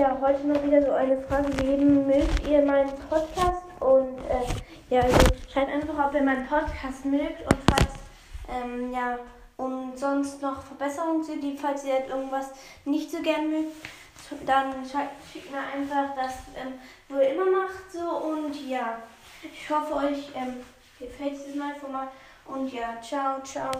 Heute mal wieder so eine Frage geben. Mögt ihr meinen Podcast? Und äh, ja, also schreibt einfach, ob ihr meinen Podcast mögt und falls, ähm, ja, und sonst noch Verbesserungen sind, die, falls ihr halt irgendwas nicht so gern mögt, dann schickt mir einfach das, ähm, wo ihr immer macht, so und ja, ich hoffe euch ähm, gefällt dieses neue Format und ja, ciao, ciao.